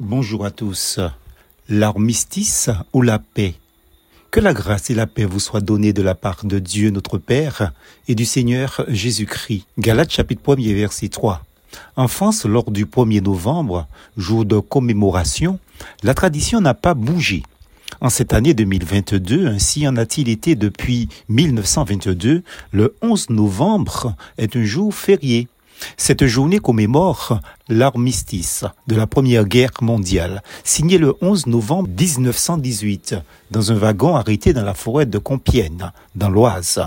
Bonjour à tous. L'armistice ou la paix? Que la grâce et la paix vous soient données de la part de Dieu notre Père et du Seigneur Jésus-Christ. Galates chapitre 1 verset 3. En France, lors du 1er novembre, jour de commémoration, la tradition n'a pas bougé. En cette année 2022, ainsi en a-t-il été depuis 1922, le 11 novembre est un jour férié. Cette journée commémore l'armistice de la Première Guerre mondiale, signé le 11 novembre 1918 dans un wagon arrêté dans la forêt de Compiègne, dans l'Oise.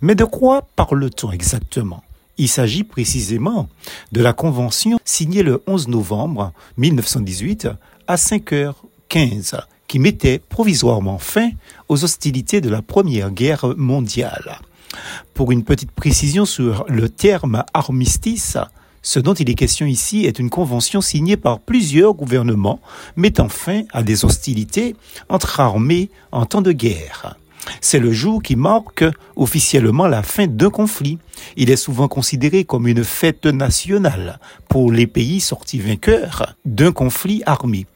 Mais de quoi parle-t-on exactement? Il s'agit précisément de la convention signée le 11 novembre 1918 à 5h15 qui mettait provisoirement fin aux hostilités de la Première Guerre mondiale. Pour une petite précision sur le terme armistice, ce dont il est question ici est une convention signée par plusieurs gouvernements mettant fin à des hostilités entre armées en temps de guerre. C'est le jour qui marque officiellement la fin d'un conflit. Il est souvent considéré comme une fête nationale pour les pays sortis vainqueurs d'un conflit armé.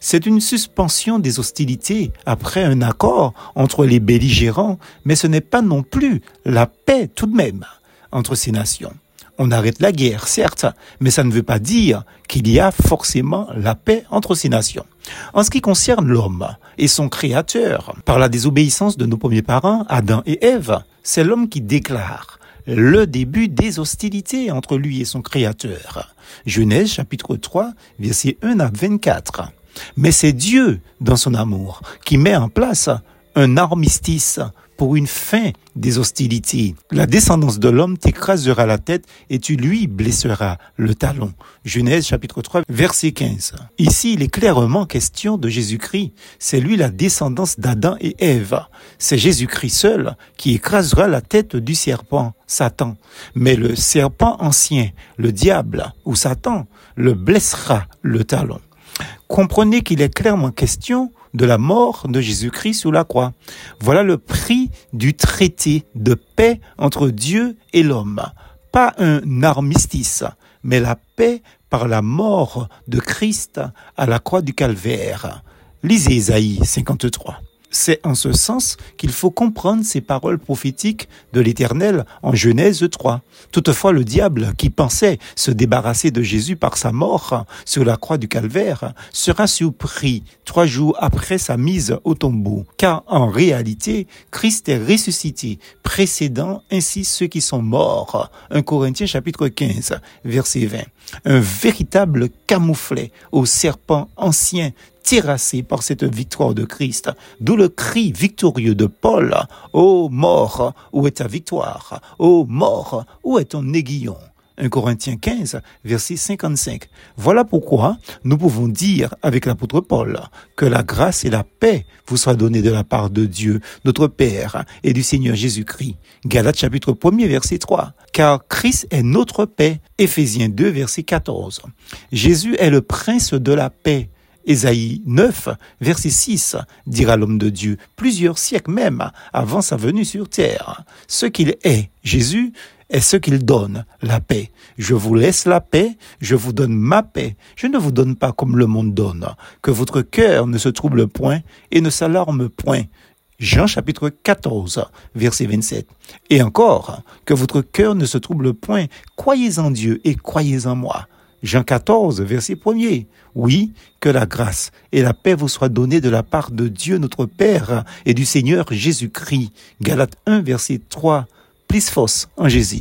C'est une suspension des hostilités après un accord entre les belligérants, mais ce n'est pas non plus la paix tout de même entre ces nations. On arrête la guerre, certes, mais ça ne veut pas dire qu'il y a forcément la paix entre ces nations. En ce qui concerne l'homme et son créateur, par la désobéissance de nos premiers parents, Adam et Ève, c'est l'homme qui déclare le début des hostilités entre lui et son créateur. Genèse chapitre 3, versets 1 à 24. Mais c'est Dieu, dans son amour, qui met en place un armistice pour une fin des hostilités. La descendance de l'homme t'écrasera la tête et tu lui blesseras le talon. Genèse chapitre 3 verset 15. Ici, il est clairement question de Jésus-Christ. C'est lui la descendance d'Adam et Ève. C'est Jésus-Christ seul qui écrasera la tête du serpent, Satan. Mais le serpent ancien, le diable ou Satan, le blessera le talon. Comprenez qu'il est clairement question de la mort de Jésus-Christ sous la croix. Voilà le prix du traité de paix entre Dieu et l'homme. Pas un armistice, mais la paix par la mort de Christ à la croix du calvaire. Lisez Isaïe 53. C'est en ce sens qu'il faut comprendre ces paroles prophétiques de l'Éternel en Genèse 3. Toutefois, le diable, qui pensait se débarrasser de Jésus par sa mort sur la croix du calvaire, sera surpris trois jours après sa mise au tombeau, car en réalité, Christ est ressuscité, précédant ainsi ceux qui sont morts. 1 Corinthiens chapitre 15, verset 20. Un véritable camouflet au serpent ancien terrassé par cette victoire de Christ, d'où le cri victorieux de Paul, Ô mort, où est ta victoire? Ô mort, où est ton aiguillon? 1 Corinthiens 15, verset 55. Voilà pourquoi nous pouvons dire avec l'apôtre Paul que la grâce et la paix vous soient données de la part de Dieu, notre Père, et du Seigneur Jésus-Christ. Galates chapitre 1 verset 3. Car Christ est notre paix. Éphésiens 2, verset 14. Jésus est le prince de la paix. Ésaïe 9, verset 6, dira l'homme de Dieu, plusieurs siècles même avant sa venue sur terre. Ce qu'il est, Jésus, est ce qu'il donne, la paix. Je vous laisse la paix, je vous donne ma paix. Je ne vous donne pas comme le monde donne. Que votre cœur ne se trouble point et ne s'alarme point. Jean chapitre 14, verset 27. Et encore, que votre cœur ne se trouble point, croyez en Dieu et croyez en moi. Jean 14, verset 1 Oui, que la grâce et la paix vous soient données de la part de Dieu notre Père et du Seigneur Jésus-Christ. Galates 1, verset 3. Plus fausse en Jésus.